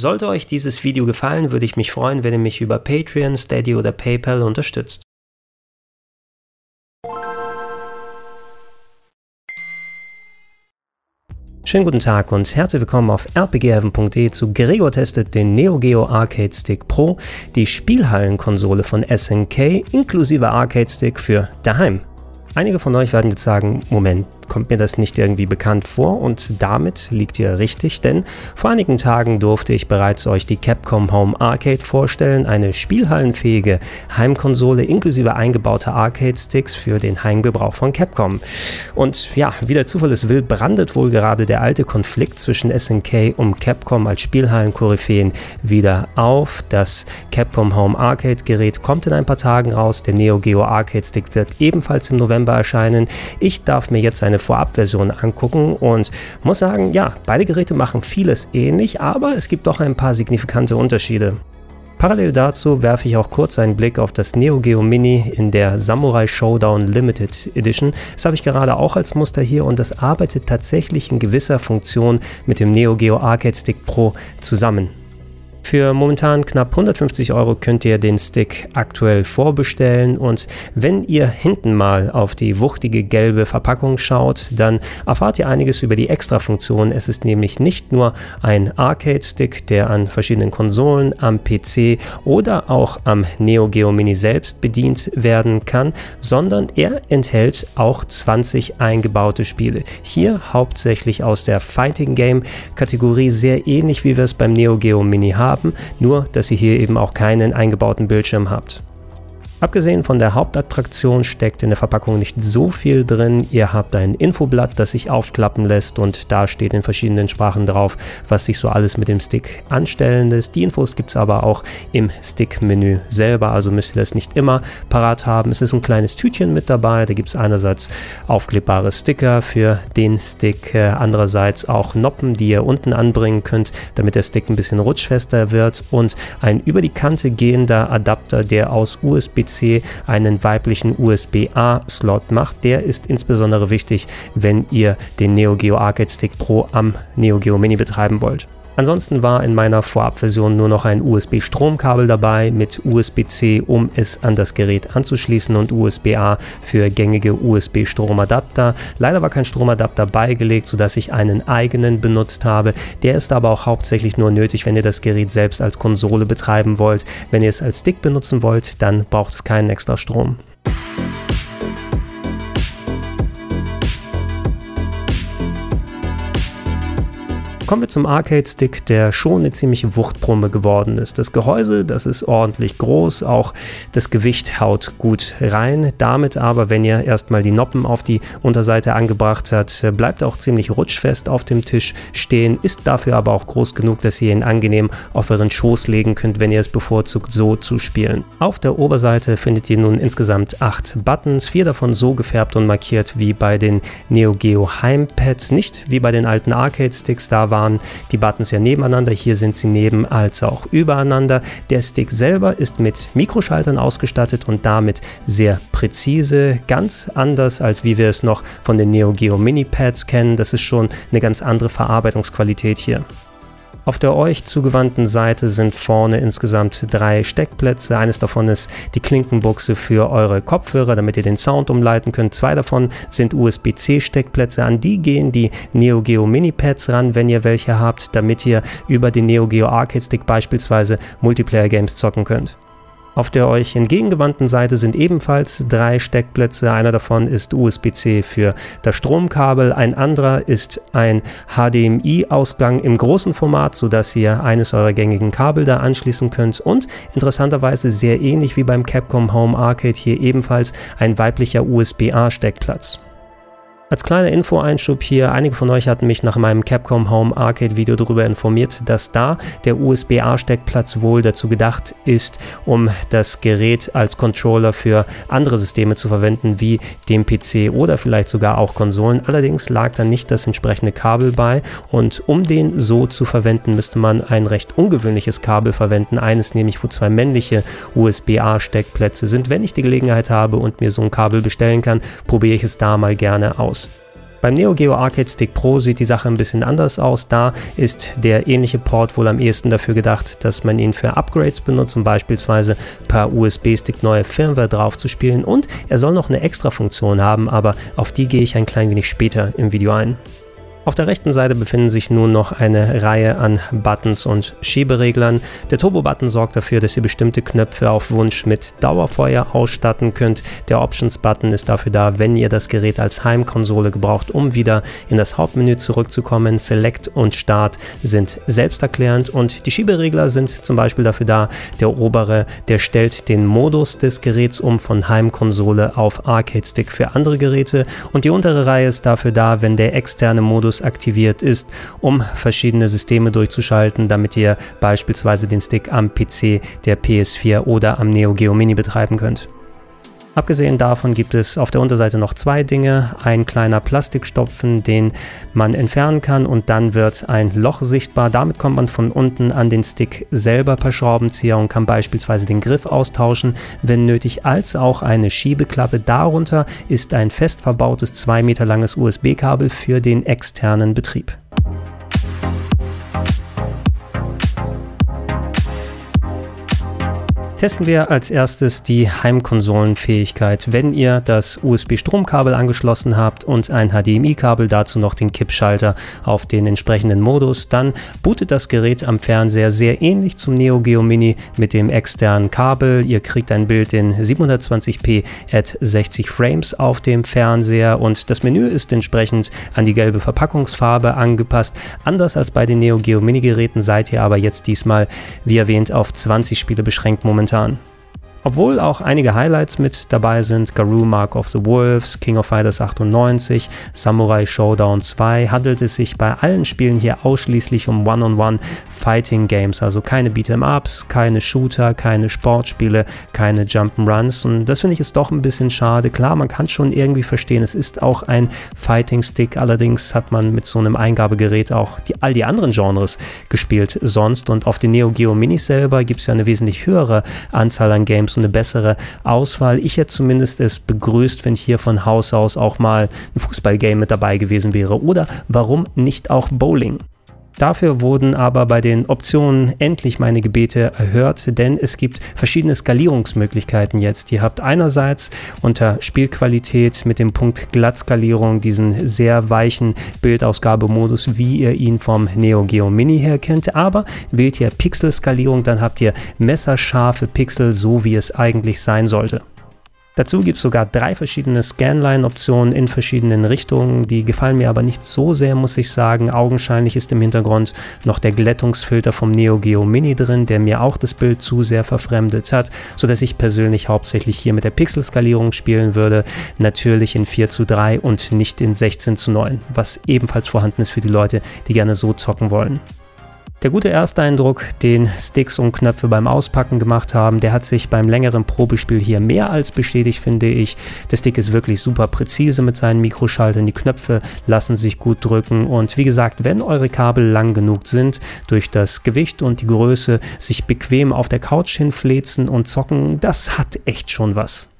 Sollte euch dieses Video gefallen, würde ich mich freuen, wenn ihr mich über Patreon, Steady oder PayPal unterstützt. Schönen guten Tag und herzlich willkommen auf rpgheaven.de zu Gregor testet den Neo Geo Arcade Stick Pro, die Spielhallenkonsole von SNK inklusive Arcade Stick für daheim. Einige von euch werden jetzt sagen, Moment, kommt mir das nicht irgendwie bekannt vor und damit liegt ihr richtig, denn vor einigen Tagen durfte ich bereits euch die Capcom Home Arcade vorstellen, eine spielhallenfähige Heimkonsole inklusive eingebauter Arcade-Sticks für den Heimgebrauch von Capcom. Und ja, wie der Zufall es will, brandet wohl gerade der alte Konflikt zwischen SNK und Capcom als Spielhallen-Koryphäen wieder auf. Das Capcom Home Arcade-Gerät kommt in ein paar Tagen raus, der Neo Geo Arcade Stick wird ebenfalls im November erscheinen. Ich darf mir jetzt eine Vorabversion angucken und muss sagen, ja, beide Geräte machen vieles ähnlich, aber es gibt doch ein paar signifikante Unterschiede. Parallel dazu werfe ich auch kurz einen Blick auf das Neo Geo Mini in der Samurai Showdown Limited Edition. Das habe ich gerade auch als Muster hier und das arbeitet tatsächlich in gewisser Funktion mit dem Neo Geo Arcade Stick Pro zusammen. Für momentan knapp 150 Euro könnt ihr den Stick aktuell vorbestellen und wenn ihr hinten mal auf die wuchtige gelbe Verpackung schaut, dann erfahrt ihr einiges über die Extra-Funktionen. Es ist nämlich nicht nur ein Arcade-Stick, der an verschiedenen Konsolen, am PC oder auch am Neo Geo Mini selbst bedient werden kann, sondern er enthält auch 20 eingebaute Spiele. Hier hauptsächlich aus der Fighting Game Kategorie sehr ähnlich wie wir es beim Neo Geo Mini haben haben, nur dass ihr hier eben auch keinen eingebauten Bildschirm habt. Abgesehen von der Hauptattraktion steckt in der Verpackung nicht so viel drin. Ihr habt ein Infoblatt, das sich aufklappen lässt und da steht in verschiedenen Sprachen drauf, was sich so alles mit dem Stick anstellen lässt. Die Infos gibt es aber auch im Stick-Menü selber, also müsst ihr das nicht immer parat haben. Es ist ein kleines Tütchen mit dabei, da gibt es einerseits aufklebbare Sticker für den Stick, äh, andererseits auch Noppen, die ihr unten anbringen könnt, damit der Stick ein bisschen rutschfester wird und ein über die Kante gehender Adapter, der aus USB PC einen weiblichen USB-A-Slot macht. Der ist insbesondere wichtig, wenn ihr den Neo Geo Arcade Stick Pro am Neo Geo Mini betreiben wollt. Ansonsten war in meiner Vorabversion nur noch ein USB-Stromkabel dabei mit USB-C, um es an das Gerät anzuschließen und USB-A für gängige USB-Stromadapter. Leider war kein Stromadapter beigelegt, sodass ich einen eigenen benutzt habe. Der ist aber auch hauptsächlich nur nötig, wenn ihr das Gerät selbst als Konsole betreiben wollt. Wenn ihr es als Stick benutzen wollt, dann braucht es keinen extra Strom. Kommen wir zum Arcade-Stick, der schon eine ziemliche Wuchtbrumme geworden ist. Das Gehäuse, das ist ordentlich groß, auch das Gewicht haut gut rein. Damit aber, wenn ihr erstmal die Noppen auf die Unterseite angebracht habt, bleibt auch ziemlich rutschfest auf dem Tisch stehen, ist dafür aber auch groß genug, dass ihr ihn angenehm auf euren Schoß legen könnt, wenn ihr es bevorzugt, so zu spielen. Auf der Oberseite findet ihr nun insgesamt acht Buttons, vier davon so gefärbt und markiert wie bei den Neo Geo Heimpads, nicht wie bei den alten Arcade-Sticks, da war waren die Buttons ja nebeneinander, hier sind sie neben als auch übereinander. Der Stick selber ist mit Mikroschaltern ausgestattet und damit sehr präzise, ganz anders als wie wir es noch von den Neo Geo Mini Pads kennen. Das ist schon eine ganz andere Verarbeitungsqualität hier. Auf der euch zugewandten Seite sind vorne insgesamt drei Steckplätze. Eines davon ist die Klinkenbuchse für eure Kopfhörer, damit ihr den Sound umleiten könnt. Zwei davon sind USB-C-Steckplätze. An die gehen die Neo Geo Mini-Pads ran, wenn ihr welche habt, damit ihr über den Neo Geo Arcade Stick beispielsweise Multiplayer-Games zocken könnt. Auf der euch entgegengewandten Seite sind ebenfalls drei Steckplätze. Einer davon ist USB-C für das Stromkabel, ein anderer ist ein HDMI-Ausgang im großen Format, sodass ihr eines eurer gängigen Kabel da anschließen könnt und interessanterweise sehr ähnlich wie beim Capcom Home Arcade hier ebenfalls ein weiblicher USB-A-Steckplatz. Als kleiner Info-Einschub hier, einige von euch hatten mich nach meinem Capcom Home Arcade Video darüber informiert, dass da der USB-A-Steckplatz wohl dazu gedacht ist, um das Gerät als Controller für andere Systeme zu verwenden, wie dem PC oder vielleicht sogar auch Konsolen. Allerdings lag da nicht das entsprechende Kabel bei und um den so zu verwenden, müsste man ein recht ungewöhnliches Kabel verwenden, eines nämlich, wo zwei männliche USB-A-Steckplätze sind. Wenn ich die Gelegenheit habe und mir so ein Kabel bestellen kann, probiere ich es da mal gerne aus. Beim Neo Geo Arcade Stick Pro sieht die Sache ein bisschen anders aus. Da ist der ähnliche Port wohl am ehesten dafür gedacht, dass man ihn für Upgrades benutzt, um beispielsweise per USB-Stick neue Firmware drauf zu spielen. Und er soll noch eine extra Funktion haben, aber auf die gehe ich ein klein wenig später im Video ein. Auf der rechten Seite befinden sich nun noch eine Reihe an Buttons und Schiebereglern. Der Turbo-Button sorgt dafür, dass ihr bestimmte Knöpfe auf Wunsch mit Dauerfeuer ausstatten könnt. Der Options-Button ist dafür da, wenn ihr das Gerät als Heimkonsole gebraucht, um wieder in das Hauptmenü zurückzukommen. Select und Start sind selbsterklärend und die Schieberegler sind zum Beispiel dafür da. Der obere, der stellt den Modus des Geräts um von Heimkonsole auf Arcade-Stick für andere Geräte und die untere Reihe ist dafür da, wenn der externe Modus Aktiviert ist, um verschiedene Systeme durchzuschalten, damit ihr beispielsweise den Stick am PC der PS4 oder am Neo Geo Mini betreiben könnt. Abgesehen davon gibt es auf der Unterseite noch zwei Dinge. Ein kleiner Plastikstopfen, den man entfernen kann und dann wird ein Loch sichtbar. Damit kommt man von unten an den Stick selber per Schraubenzieher und kann beispielsweise den Griff austauschen, wenn nötig, als auch eine Schiebeklappe. Darunter ist ein fest verbautes 2 Meter langes USB-Kabel für den externen Betrieb. Testen wir als erstes die Heimkonsolenfähigkeit. Wenn ihr das USB-Stromkabel angeschlossen habt und ein HDMI-Kabel, dazu noch den Kippschalter auf den entsprechenden Modus, dann bootet das Gerät am Fernseher sehr ähnlich zum Neo Geo Mini mit dem externen Kabel. Ihr kriegt ein Bild in 720p at 60 Frames auf dem Fernseher und das Menü ist entsprechend an die gelbe Verpackungsfarbe angepasst. Anders als bei den Neo Geo Mini Geräten seid ihr aber jetzt diesmal, wie erwähnt, auf 20 Spiele beschränkt momentan momentan. Obwohl auch einige Highlights mit dabei sind, Garou Mark of the Wolves, King of Fighters 98, Samurai Showdown 2, handelt es sich bei allen Spielen hier ausschließlich um One-on-One Fighting Games, also keine Beat'em-Ups, keine Shooter, keine Sportspiele, keine Jump'n'Runs. Und das finde ich ist doch ein bisschen schade. Klar, man kann schon irgendwie verstehen, es ist auch ein Fighting Stick, allerdings hat man mit so einem Eingabegerät auch die, all die anderen Genres gespielt sonst. Und auf den Neo Geo Minis selber gibt es ja eine wesentlich höhere Anzahl an Games so eine bessere Auswahl. Ich hätte zumindest es begrüßt, wenn hier von Haus aus auch mal ein Fußballgame mit dabei gewesen wäre. Oder warum nicht auch Bowling? Dafür wurden aber bei den Optionen endlich meine Gebete erhört, denn es gibt verschiedene Skalierungsmöglichkeiten jetzt. Ihr habt einerseits unter Spielqualität mit dem Punkt Glattskalierung diesen sehr weichen Bildausgabemodus, wie ihr ihn vom Neo Geo Mini her kennt, aber wählt ihr Pixelskalierung, dann habt ihr messerscharfe Pixel, so wie es eigentlich sein sollte. Dazu gibt es sogar drei verschiedene Scanline-Optionen in verschiedenen Richtungen. Die gefallen mir aber nicht so sehr, muss ich sagen. Augenscheinlich ist im Hintergrund noch der Glättungsfilter vom Neo Geo Mini drin, der mir auch das Bild zu sehr verfremdet hat, sodass ich persönlich hauptsächlich hier mit der Pixelskalierung spielen würde. Natürlich in 4 zu 3 und nicht in 16 zu 9, was ebenfalls vorhanden ist für die Leute, die gerne so zocken wollen. Der gute Ersteindruck, den Sticks und Knöpfe beim Auspacken gemacht haben, der hat sich beim längeren Probespiel hier mehr als bestätigt, finde ich. Der Stick ist wirklich super präzise mit seinen Mikroschaltern, die Knöpfe lassen sich gut drücken und wie gesagt, wenn eure Kabel lang genug sind, durch das Gewicht und die Größe sich bequem auf der Couch hinflezen und zocken, das hat echt schon was.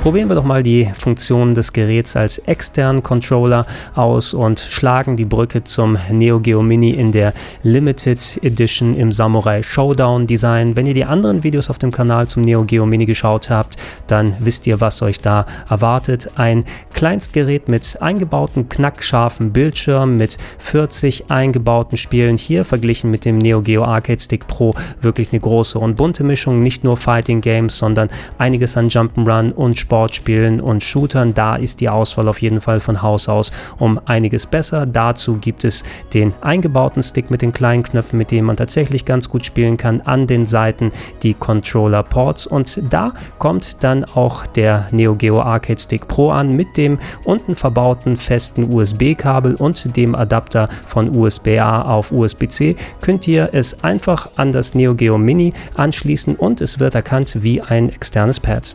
Probieren wir doch mal die Funktion des Geräts als externen Controller aus und schlagen die Brücke zum Neo Geo Mini in der Limited Edition im Samurai Showdown Design. Wenn ihr die anderen Videos auf dem Kanal zum Neo Geo Mini geschaut habt, dann wisst ihr, was euch da erwartet. Ein Kleinstgerät mit eingebauten knackscharfen Bildschirm mit 40 eingebauten Spielen. Hier verglichen mit dem Neo Geo Arcade Stick Pro wirklich eine große und bunte Mischung. Nicht nur Fighting Games, sondern einiges an Jump'n'Run und Sportspielen und Shootern. Da ist die Auswahl auf jeden Fall von Haus aus um einiges besser. Dazu gibt es den eingebauten Stick mit den kleinen Knöpfen, mit denen man tatsächlich ganz gut spielen kann. An den Seiten die Controller Ports und da kommt dann auch der Neo Geo Arcade Stick Pro an mit dem unten verbauten festen USB-Kabel und dem Adapter von USB-A auf USB-C. Könnt ihr es einfach an das Neo Geo Mini anschließen und es wird erkannt wie ein externes Pad.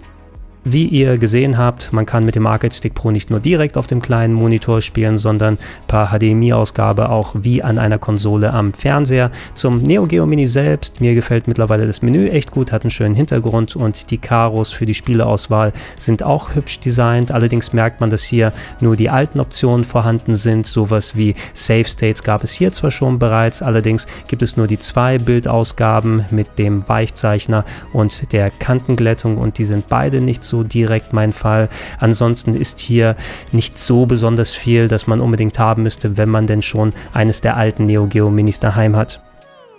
Wie ihr gesehen habt, man kann mit dem Arcade Stick Pro nicht nur direkt auf dem kleinen Monitor spielen, sondern per HDMI-Ausgabe auch wie an einer Konsole am Fernseher. Zum Neo Geo Mini selbst, mir gefällt mittlerweile das Menü echt gut, hat einen schönen Hintergrund und die Karos für die Spieleauswahl sind auch hübsch designt. Allerdings merkt man, dass hier nur die alten Optionen vorhanden sind. Sowas wie Save States gab es hier zwar schon bereits, allerdings gibt es nur die zwei Bildausgaben mit dem Weichzeichner und der Kantenglättung und die sind beide nicht so so direkt mein Fall. Ansonsten ist hier nicht so besonders viel, dass man unbedingt haben müsste, wenn man denn schon eines der alten Neo Geo Minis daheim hat.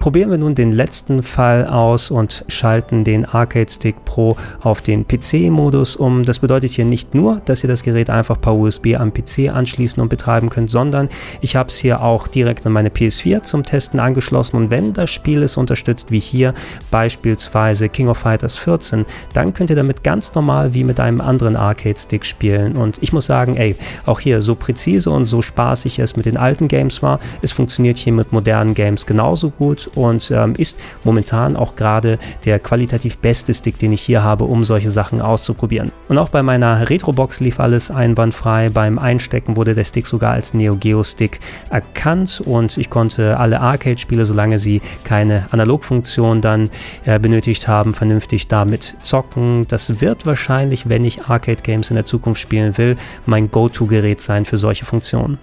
Probieren wir nun den letzten Fall aus und schalten den Arcade Stick Pro auf den PC-Modus um. Das bedeutet hier nicht nur, dass ihr das Gerät einfach per USB am PC anschließen und betreiben könnt, sondern ich habe es hier auch direkt an meine PS4 zum Testen angeschlossen. Und wenn das Spiel es unterstützt, wie hier beispielsweise King of Fighters 14, dann könnt ihr damit ganz normal wie mit einem anderen Arcade Stick spielen. Und ich muss sagen, ey, auch hier so präzise und so spaßig es mit den alten Games war, es funktioniert hier mit modernen Games genauso gut und ähm, ist momentan auch gerade der qualitativ beste Stick, den ich hier habe, um solche Sachen auszuprobieren. Und auch bei meiner Retrobox lief alles einwandfrei. Beim Einstecken wurde der Stick sogar als Neo Geo Stick erkannt und ich konnte alle Arcade-Spiele, solange sie keine Analogfunktion dann äh, benötigt haben, vernünftig damit zocken. Das wird wahrscheinlich, wenn ich Arcade-Games in der Zukunft spielen will, mein Go-To-Gerät sein für solche Funktionen.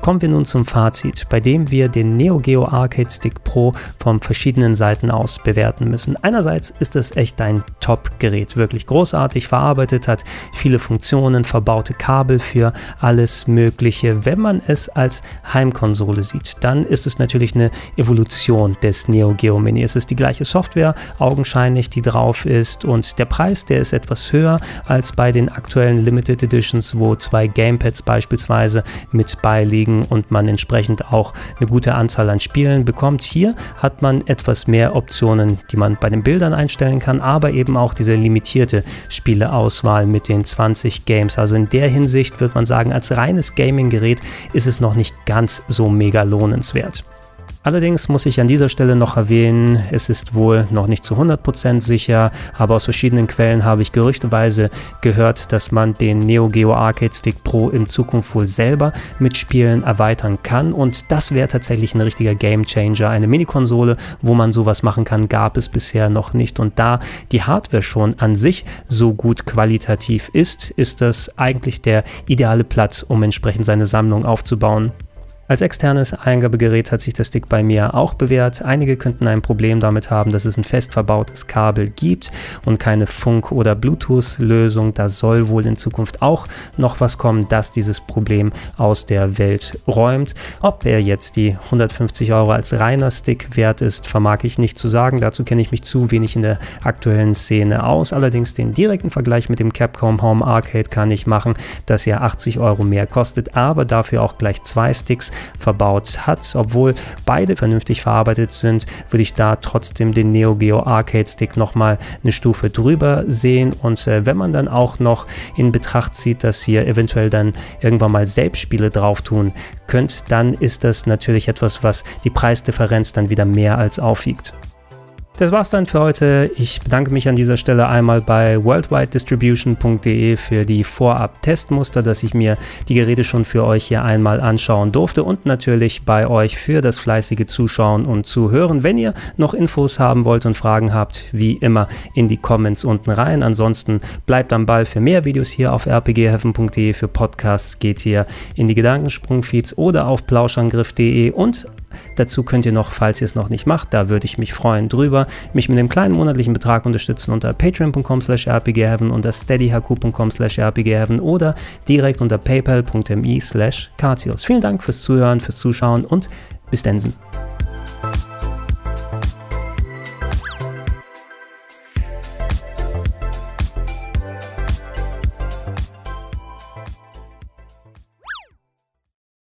Kommen wir nun zum Fazit, bei dem wir den Neo Geo Arcade Stick Pro von verschiedenen Seiten aus bewerten müssen. Einerseits ist es echt ein Top-Gerät, wirklich großartig verarbeitet, hat viele Funktionen, verbaute Kabel für alles Mögliche. Wenn man es als Heimkonsole sieht, dann ist es natürlich eine Evolution des Neo Geo Mini. Es ist die gleiche Software, augenscheinlich, die drauf ist und der Preis, der ist etwas höher als bei den aktuellen Limited Editions, wo zwei Gamepads beispielsweise mit beiliegen kriegen und man entsprechend auch eine gute Anzahl an Spielen bekommt. Hier hat man etwas mehr Optionen, die man bei den Bildern einstellen kann, aber eben auch diese limitierte Spieleauswahl mit den 20 Games. Also in der Hinsicht wird man sagen, als reines Gaming-Gerät ist es noch nicht ganz so mega lohnenswert. Allerdings muss ich an dieser Stelle noch erwähnen, es ist wohl noch nicht zu 100% sicher, aber aus verschiedenen Quellen habe ich gerüchteweise gehört, dass man den Neo Geo Arcade Stick Pro in Zukunft wohl selber mit Spielen erweitern kann und das wäre tatsächlich ein richtiger Game Changer. Eine Minikonsole, wo man sowas machen kann, gab es bisher noch nicht und da die Hardware schon an sich so gut qualitativ ist, ist das eigentlich der ideale Platz, um entsprechend seine Sammlung aufzubauen. Als externes Eingabegerät hat sich der Stick bei mir auch bewährt. Einige könnten ein Problem damit haben, dass es ein fest verbautes Kabel gibt und keine Funk- oder Bluetooth-Lösung. Da soll wohl in Zukunft auch noch was kommen, das dieses Problem aus der Welt räumt. Ob er jetzt die 150 Euro als reiner Stick wert ist, vermag ich nicht zu sagen. Dazu kenne ich mich zu wenig in der aktuellen Szene aus. Allerdings den direkten Vergleich mit dem Capcom Home Arcade kann ich machen, das ja 80 Euro mehr kostet, aber dafür auch gleich zwei Sticks verbaut hat. Obwohl beide vernünftig verarbeitet sind, würde ich da trotzdem den Neo Geo Arcade Stick nochmal eine Stufe drüber sehen. Und äh, wenn man dann auch noch in Betracht zieht, dass hier eventuell dann irgendwann mal Selbstspiele drauf tun könnt, dann ist das natürlich etwas, was die Preisdifferenz dann wieder mehr als aufwiegt. Das war's dann für heute. Ich bedanke mich an dieser Stelle einmal bei worldwidedistribution.de für die Vorab-Testmuster, dass ich mir die Geräte schon für euch hier einmal anschauen durfte und natürlich bei euch für das fleißige Zuschauen und Zuhören. Wenn ihr noch Infos haben wollt und Fragen habt, wie immer in die Comments unten rein. Ansonsten bleibt am Ball für mehr Videos hier auf rpgheaven.de. Für Podcasts geht ihr in die Gedankensprungfeeds oder auf plauschangriff.de und Dazu könnt ihr noch, falls ihr es noch nicht macht, da würde ich mich freuen drüber, mich mit einem kleinen monatlichen Betrag unterstützen unter patreon.com slash rpgheaven, unter steadyhq.com slash rpgheaven oder direkt unter paypal.me slash Vielen Dank fürs Zuhören, fürs Zuschauen und bis dann.